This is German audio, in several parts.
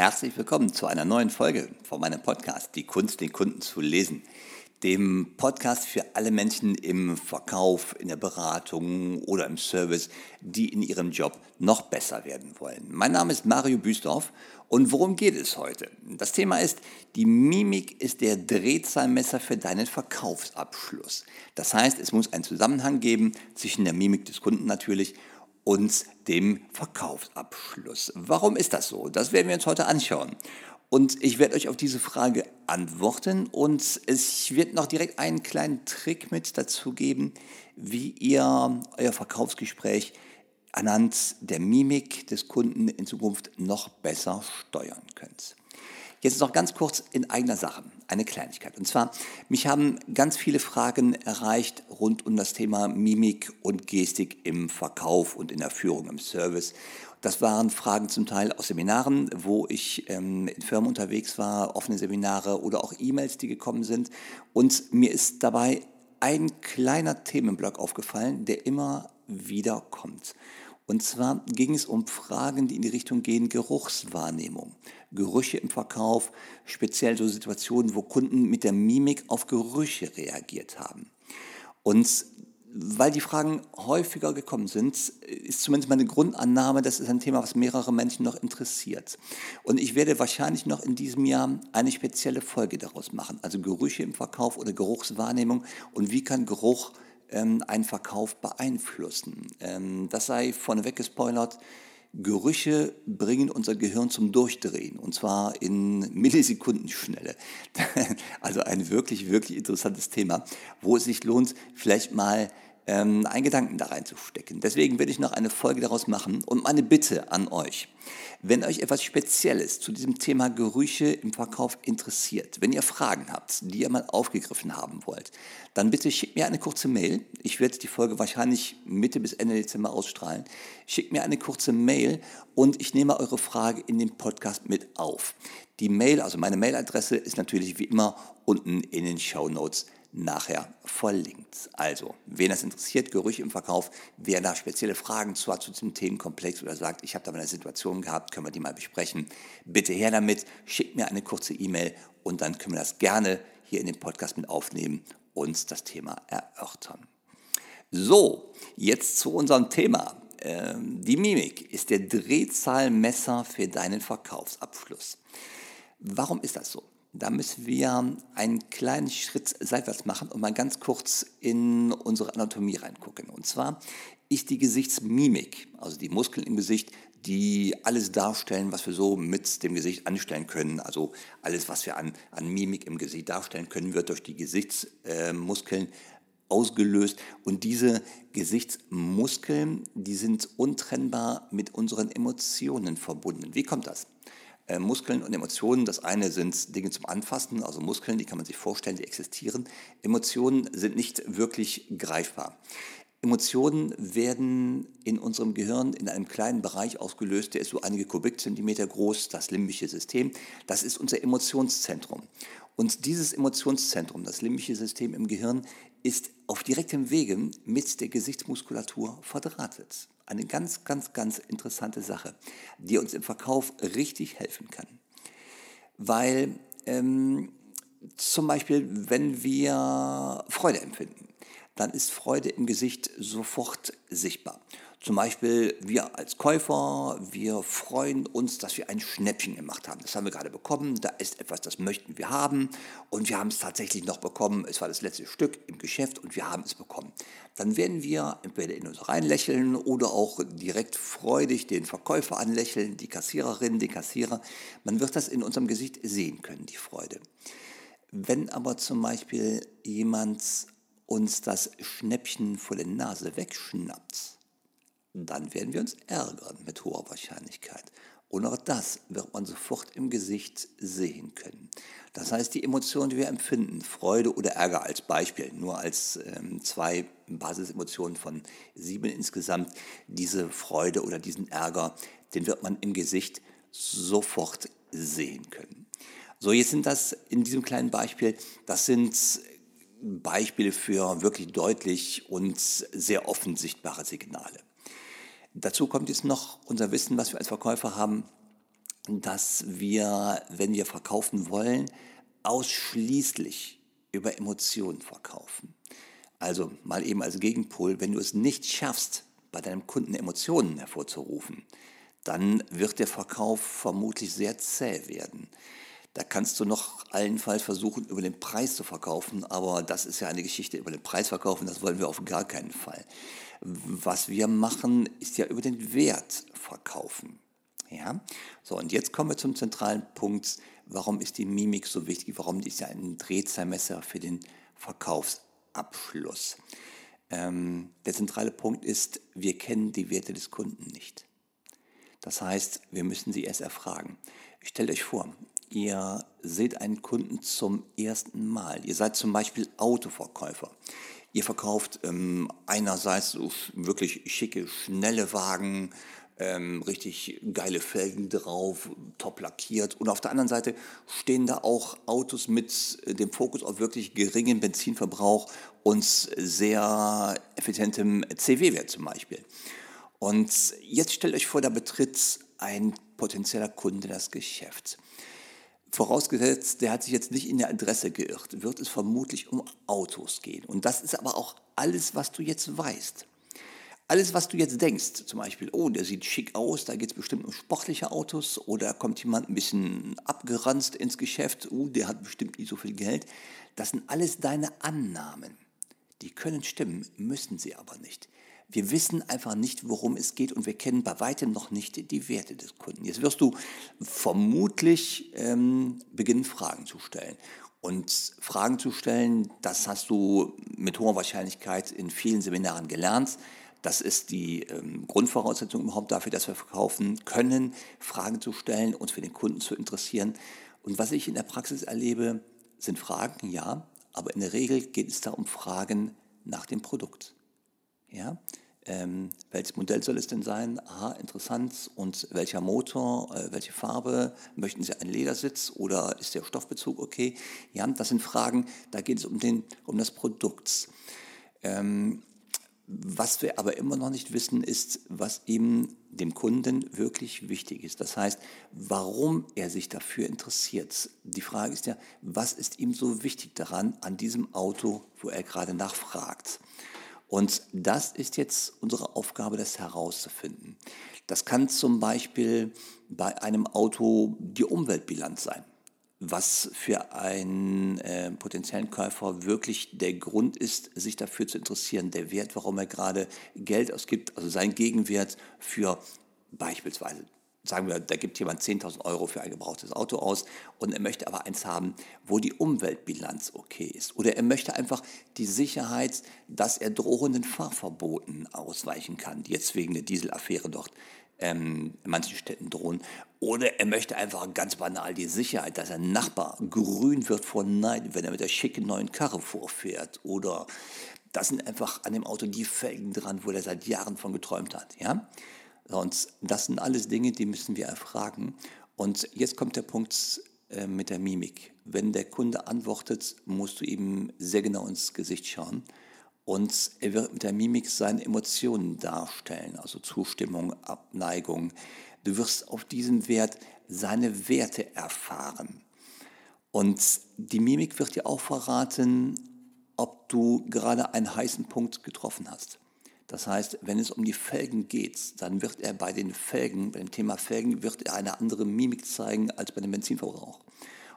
Herzlich willkommen zu einer neuen Folge von meinem Podcast Die Kunst, den Kunden zu lesen. Dem Podcast für alle Menschen im Verkauf, in der Beratung oder im Service, die in ihrem Job noch besser werden wollen. Mein Name ist Mario Büsdorf und worum geht es heute? Das Thema ist, die Mimik ist der Drehzahlmesser für deinen Verkaufsabschluss. Das heißt, es muss einen Zusammenhang geben zwischen der Mimik des Kunden natürlich und dem Verkaufsabschluss. Warum ist das so? Das werden wir uns heute anschauen. Und ich werde euch auf diese Frage antworten und es wird noch direkt einen kleinen Trick mit dazu geben, wie ihr euer Verkaufsgespräch anhand der Mimik des Kunden in Zukunft noch besser steuern könnt. Jetzt noch ganz kurz in eigener Sache, eine Kleinigkeit. Und zwar, mich haben ganz viele Fragen erreicht rund um das Thema Mimik und Gestik im Verkauf und in der Führung im Service. Das waren Fragen zum Teil aus Seminaren, wo ich ähm, in Firmen unterwegs war, offene Seminare oder auch E-Mails, die gekommen sind. Und mir ist dabei ein kleiner Themenblock aufgefallen, der immer wieder kommt. Und zwar ging es um Fragen, die in die Richtung gehen Geruchswahrnehmung, Gerüche im Verkauf, speziell so Situationen, wo Kunden mit der Mimik auf Gerüche reagiert haben. Und weil die Fragen häufiger gekommen sind, ist zumindest meine Grundannahme, das ist ein Thema, was mehrere Menschen noch interessiert. Und ich werde wahrscheinlich noch in diesem Jahr eine spezielle Folge daraus machen, also Gerüche im Verkauf oder Geruchswahrnehmung und wie kann Geruch einen Verkauf beeinflussen. Ähm, das sei vorneweg gespoilert. Gerüche bringen unser Gehirn zum Durchdrehen und zwar in Millisekundenschnelle. Also ein wirklich, wirklich interessantes Thema, wo es sich lohnt, vielleicht mal ähm, einen Gedanken da reinzustecken. Deswegen werde ich noch eine Folge daraus machen und meine Bitte an euch. Wenn euch etwas Spezielles zu diesem Thema Gerüche im Verkauf interessiert, wenn ihr Fragen habt, die ihr mal aufgegriffen haben wollt, dann bitte schickt mir eine kurze Mail. Ich werde die Folge wahrscheinlich Mitte bis Ende Dezember ausstrahlen. Schickt mir eine kurze Mail und ich nehme eure Frage in den Podcast mit auf. Die Mail, also meine Mailadresse ist natürlich wie immer unten in den Show Notes nachher verlinkt. Also, wen das interessiert, Gerüche im Verkauf, wer da spezielle Fragen zu hat zu diesem Themenkomplex oder sagt, ich habe da mal eine Situation gehabt, können wir die mal besprechen, bitte her damit, schickt mir eine kurze E-Mail und dann können wir das gerne hier in den Podcast mit aufnehmen und das Thema erörtern. So, jetzt zu unserem Thema. Ähm, die Mimik ist der Drehzahlmesser für deinen Verkaufsabschluss. Warum ist das so? Da müssen wir einen kleinen Schritt seitwärts machen und mal ganz kurz in unsere Anatomie reingucken. Und zwar ist die Gesichtsmimik, also die Muskeln im Gesicht, die alles darstellen, was wir so mit dem Gesicht anstellen können. Also alles, was wir an, an Mimik im Gesicht darstellen können, wird durch die Gesichtsmuskeln äh, ausgelöst. Und diese Gesichtsmuskeln, die sind untrennbar mit unseren Emotionen verbunden. Wie kommt das? Äh, Muskeln und Emotionen. Das eine sind Dinge zum Anfassen, also Muskeln, die kann man sich vorstellen, die existieren. Emotionen sind nicht wirklich greifbar. Emotionen werden in unserem Gehirn in einem kleinen Bereich ausgelöst, der ist so einige Kubikzentimeter groß, das limbische System. Das ist unser Emotionszentrum. Und dieses Emotionszentrum, das limbische System im Gehirn, ist auf direktem Wege mit der Gesichtsmuskulatur verdrahtet. Eine ganz, ganz, ganz interessante Sache, die uns im Verkauf richtig helfen kann. Weil ähm, zum Beispiel, wenn wir Freude empfinden, dann ist Freude im Gesicht sofort sichtbar. Zum Beispiel wir als Käufer, wir freuen uns, dass wir ein Schnäppchen gemacht haben. Das haben wir gerade bekommen, da ist etwas, das möchten wir haben und wir haben es tatsächlich noch bekommen. Es war das letzte Stück im Geschäft und wir haben es bekommen. Dann werden wir entweder in uns reinlächeln oder auch direkt freudig den Verkäufer anlächeln, die Kassiererin, den Kassierer. Man wird das in unserem Gesicht sehen können, die Freude. Wenn aber zum Beispiel jemand uns das Schnäppchen vor der Nase wegschnappt, dann werden wir uns ärgern mit hoher Wahrscheinlichkeit. Und auch das wird man sofort im Gesicht sehen können. Das heißt, die Emotionen, die wir empfinden, Freude oder Ärger als Beispiel, nur als ähm, zwei Basisemotionen von sieben insgesamt, diese Freude oder diesen Ärger, den wird man im Gesicht sofort sehen können. So, jetzt sind das in diesem kleinen Beispiel, das sind Beispiele für wirklich deutlich und sehr offen sichtbare Signale. Dazu kommt jetzt noch unser Wissen, was wir als Verkäufer haben, dass wir, wenn wir verkaufen wollen, ausschließlich über Emotionen verkaufen. Also mal eben als Gegenpol, wenn du es nicht schaffst, bei deinem Kunden Emotionen hervorzurufen, dann wird der Verkauf vermutlich sehr zäh werden. Da kannst du noch allenfalls versuchen, über den Preis zu verkaufen, aber das ist ja eine Geschichte über den Preis verkaufen, das wollen wir auf gar keinen Fall. Was wir machen, ist ja über den Wert verkaufen. Ja? So, und jetzt kommen wir zum zentralen Punkt. Warum ist die Mimik so wichtig? Warum ist ja ein Drehzahlmesser für den Verkaufsabschluss? Ähm, der zentrale Punkt ist, wir kennen die Werte des Kunden nicht. Das heißt, wir müssen sie erst erfragen. Stellt euch vor, ihr seht einen Kunden zum ersten Mal. Ihr seid zum Beispiel Autoverkäufer. Ihr verkauft ähm, einerseits so wirklich schicke, schnelle Wagen, ähm, richtig geile Felgen drauf, top lackiert. Und auf der anderen Seite stehen da auch Autos mit äh, dem Fokus auf wirklich geringen Benzinverbrauch und sehr effizientem CW-Wert zum Beispiel. Und jetzt stellt euch vor, da betritt ein potenzieller Kunde das Geschäft. Vorausgesetzt, der hat sich jetzt nicht in der Adresse geirrt, wird es vermutlich um Autos gehen. Und das ist aber auch alles, was du jetzt weißt. Alles, was du jetzt denkst, zum Beispiel, oh, der sieht schick aus, da geht es bestimmt um sportliche Autos oder kommt jemand ein bisschen abgeranzt ins Geschäft, oh, der hat bestimmt nicht so viel Geld. Das sind alles deine Annahmen. Die können stimmen, müssen sie aber nicht. Wir wissen einfach nicht, worum es geht und wir kennen bei weitem noch nicht die Werte des Kunden. Jetzt wirst du vermutlich ähm, beginnen, Fragen zu stellen. Und Fragen zu stellen, das hast du mit hoher Wahrscheinlichkeit in vielen Seminaren gelernt. Das ist die ähm, Grundvoraussetzung überhaupt dafür, dass wir verkaufen können, Fragen zu stellen, uns für den Kunden zu interessieren. Und was ich in der Praxis erlebe, sind Fragen, ja, aber in der Regel geht es da um Fragen nach dem Produkt. Ja? Ähm, welches Modell soll es denn sein? Aha, interessant. Und welcher Motor, äh, welche Farbe? Möchten Sie einen Ledersitz oder ist der Stoffbezug okay? Ja, das sind Fragen, da geht es um, den, um das Produkt. Ähm, was wir aber immer noch nicht wissen, ist, was ihm, dem Kunden, wirklich wichtig ist. Das heißt, warum er sich dafür interessiert. Die Frage ist ja, was ist ihm so wichtig daran, an diesem Auto, wo er gerade nachfragt? Und das ist jetzt unsere Aufgabe, das herauszufinden. Das kann zum Beispiel bei einem Auto die Umweltbilanz sein, was für einen äh, potenziellen Käufer wirklich der Grund ist, sich dafür zu interessieren, der Wert, warum er gerade Geld ausgibt, also sein Gegenwert für beispielsweise sagen wir, da gibt jemand 10.000 Euro für ein gebrauchtes Auto aus und er möchte aber eins haben, wo die Umweltbilanz okay ist. Oder er möchte einfach die Sicherheit, dass er drohenden Fahrverboten ausweichen kann, die jetzt wegen der Dieselaffäre dort ähm, in manchen Städten drohen. Oder er möchte einfach ganz banal die Sicherheit, dass ein Nachbar grün wird vor Neid, wenn er mit der schicken neuen Karre vorfährt. Oder das sind einfach an dem Auto die Felgen dran, wo er seit Jahren von geträumt hat. Ja? Und das sind alles Dinge, die müssen wir erfragen. Und jetzt kommt der Punkt äh, mit der Mimik. Wenn der Kunde antwortet, musst du ihm sehr genau ins Gesicht schauen. Und er wird mit der Mimik seine Emotionen darstellen, also Zustimmung, Abneigung. Du wirst auf diesem Wert seine Werte erfahren. Und die Mimik wird dir auch verraten, ob du gerade einen heißen Punkt getroffen hast. Das heißt, wenn es um die Felgen geht, dann wird er bei den Felgen, bei dem Thema Felgen, wird er eine andere Mimik zeigen als bei dem Benzinverbrauch.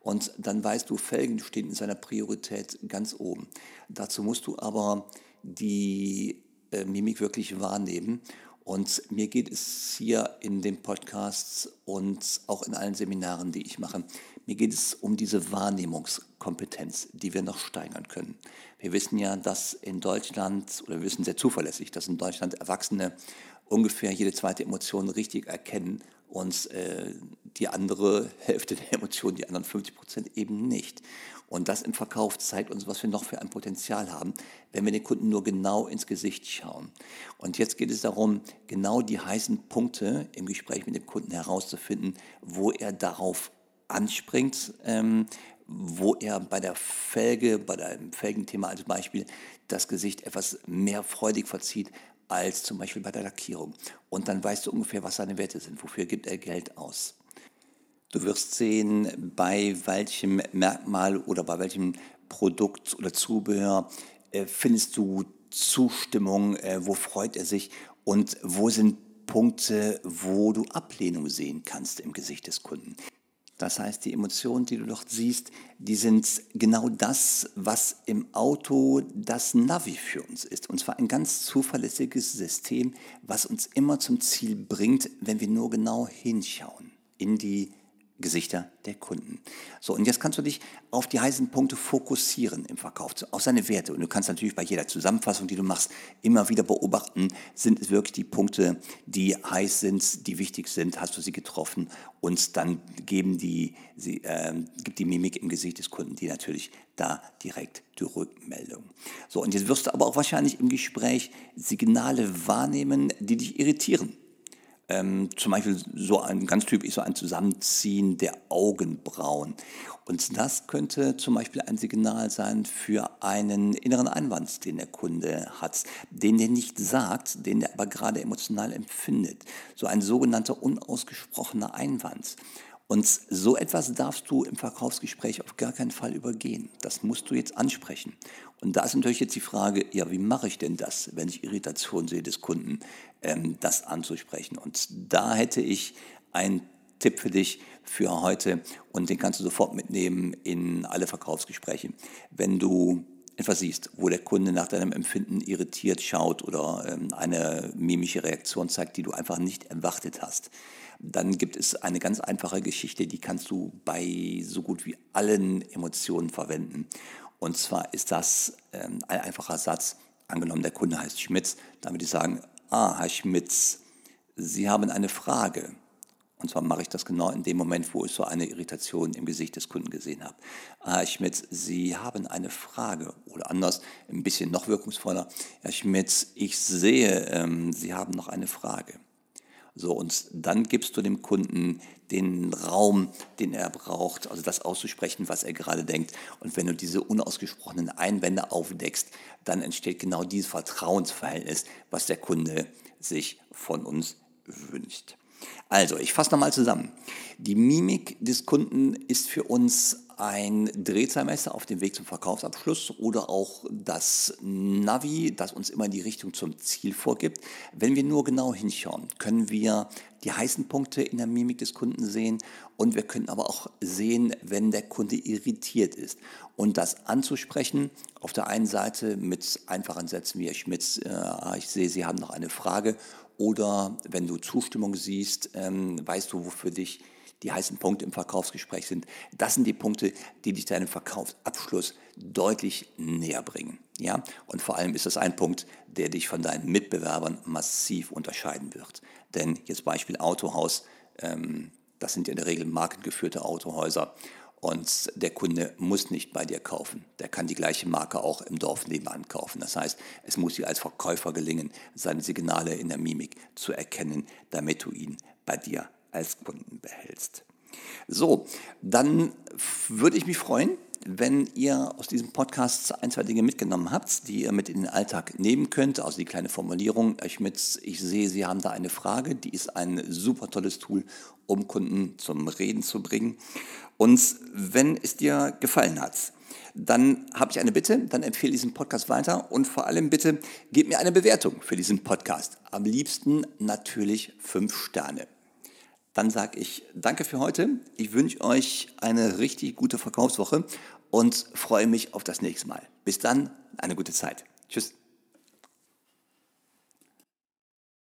Und dann weißt du, Felgen stehen in seiner Priorität ganz oben. Dazu musst du aber die äh, Mimik wirklich wahrnehmen. Und mir geht es hier in den Podcasts und auch in allen Seminaren, die ich mache, mir geht es um diese Wahrnehmungskompetenz, die wir noch steigern können. Wir wissen ja, dass in Deutschland, oder wir wissen sehr zuverlässig, dass in Deutschland Erwachsene ungefähr jede zweite Emotion richtig erkennen und äh, die andere Hälfte der Emotionen, die anderen 50 Prozent eben nicht. Und das im Verkauf zeigt uns, was wir noch für ein Potenzial haben, wenn wir den Kunden nur genau ins Gesicht schauen. Und jetzt geht es darum, genau die heißen Punkte im Gespräch mit dem Kunden herauszufinden, wo er darauf anspringt, ähm, wo er bei der Felge, bei dem Felgenthema als Beispiel, das Gesicht etwas mehr freudig verzieht als zum Beispiel bei der Lackierung. Und dann weißt du ungefähr, was seine Werte sind, wofür gibt er Geld aus. Du wirst sehen, bei welchem Merkmal oder bei welchem Produkt oder Zubehör äh, findest du Zustimmung, äh, wo freut er sich und wo sind Punkte, wo du Ablehnung sehen kannst im Gesicht des Kunden. Das heißt, die Emotionen, die du dort siehst, die sind genau das, was im Auto das Navi für uns ist. Und zwar ein ganz zuverlässiges System, was uns immer zum Ziel bringt, wenn wir nur genau hinschauen in die Gesichter der Kunden. So, und jetzt kannst du dich auf die heißen Punkte fokussieren im Verkauf, auf seine Werte. Und du kannst natürlich bei jeder Zusammenfassung, die du machst, immer wieder beobachten, sind es wirklich die Punkte, die heiß sind, die wichtig sind, hast du sie getroffen und dann geben die, sie, äh, gibt die Mimik im Gesicht des Kunden, die natürlich da direkt die Rückmeldung. So, und jetzt wirst du aber auch wahrscheinlich im Gespräch Signale wahrnehmen, die dich irritieren. Ähm, zum Beispiel so ein ganz typisch so ein Zusammenziehen der Augenbrauen. Und das könnte zum Beispiel ein Signal sein für einen inneren Einwand, den der Kunde hat, den der nicht sagt, den er aber gerade emotional empfindet. So ein sogenannter unausgesprochener Einwand. Und so etwas darfst du im Verkaufsgespräch auf gar keinen Fall übergehen. Das musst du jetzt ansprechen. Und da ist natürlich jetzt die Frage, ja, wie mache ich denn das, wenn ich Irritation sehe des Kunden, ähm, das anzusprechen? Und da hätte ich einen Tipp für dich für heute und den kannst du sofort mitnehmen in alle Verkaufsgespräche. Wenn du etwas siehst, wo der Kunde nach deinem Empfinden irritiert schaut oder ähm, eine mimische Reaktion zeigt, die du einfach nicht erwartet hast, dann gibt es eine ganz einfache Geschichte, die kannst du bei so gut wie allen Emotionen verwenden. Und zwar ist das ähm, ein einfacher Satz. Angenommen, der Kunde heißt Schmitz, dann würde ich sagen, ah, Herr Schmitz, Sie haben eine Frage. Und zwar mache ich das genau in dem Moment, wo ich so eine Irritation im Gesicht des Kunden gesehen habe. Ah, Herr Schmitz, Sie haben eine Frage. Oder anders, ein bisschen noch wirkungsvoller. Herr Schmitz, ich sehe, ähm, Sie haben noch eine Frage. So, und dann gibst du dem Kunden den Raum, den er braucht, also das auszusprechen, was er gerade denkt. Und wenn du diese unausgesprochenen Einwände aufdeckst, dann entsteht genau dieses Vertrauensverhältnis, was der Kunde sich von uns wünscht. Also, ich fasse nochmal zusammen. Die Mimik des Kunden ist für uns ein Drehzahlmesser auf dem Weg zum Verkaufsabschluss oder auch das Navi, das uns immer die Richtung zum Ziel vorgibt. Wenn wir nur genau hinschauen, können wir die heißen Punkte in der Mimik des Kunden sehen und wir können aber auch sehen, wenn der Kunde irritiert ist. Und das anzusprechen, auf der einen Seite mit einfachen Sätzen wie Herr Schmitz, äh, ich sehe, Sie haben noch eine Frage oder wenn du Zustimmung siehst, ähm, weißt du, wofür dich die heißen Punkte im Verkaufsgespräch sind. Das sind die Punkte, die dich deinem Verkaufsabschluss deutlich näher bringen. Ja? Und vor allem ist das ein Punkt, der dich von deinen Mitbewerbern massiv unterscheiden wird. Denn jetzt Beispiel Autohaus, ähm, das sind ja in der Regel markengeführte Autohäuser. Und der Kunde muss nicht bei dir kaufen. Der kann die gleiche Marke auch im Dorf nebenan kaufen. Das heißt, es muss dir als Verkäufer gelingen, seine Signale in der Mimik zu erkennen, damit du ihn bei dir als Kunden behältst. So, dann würde ich mich freuen, wenn ihr aus diesem Podcast ein, zwei Dinge mitgenommen habt, die ihr mit in den Alltag nehmen könnt. Also die kleine Formulierung, ich, mit, ich sehe, Sie haben da eine Frage, die ist ein super tolles Tool, um Kunden zum Reden zu bringen. Und wenn es dir gefallen hat, dann habe ich eine Bitte, dann empfehle diesen Podcast weiter und vor allem bitte gib mir eine Bewertung für diesen Podcast. Am liebsten natürlich fünf Sterne. Dann sage ich danke für heute. Ich wünsche euch eine richtig gute Verkaufswoche und freue mich auf das nächste Mal. Bis dann, eine gute Zeit. Tschüss.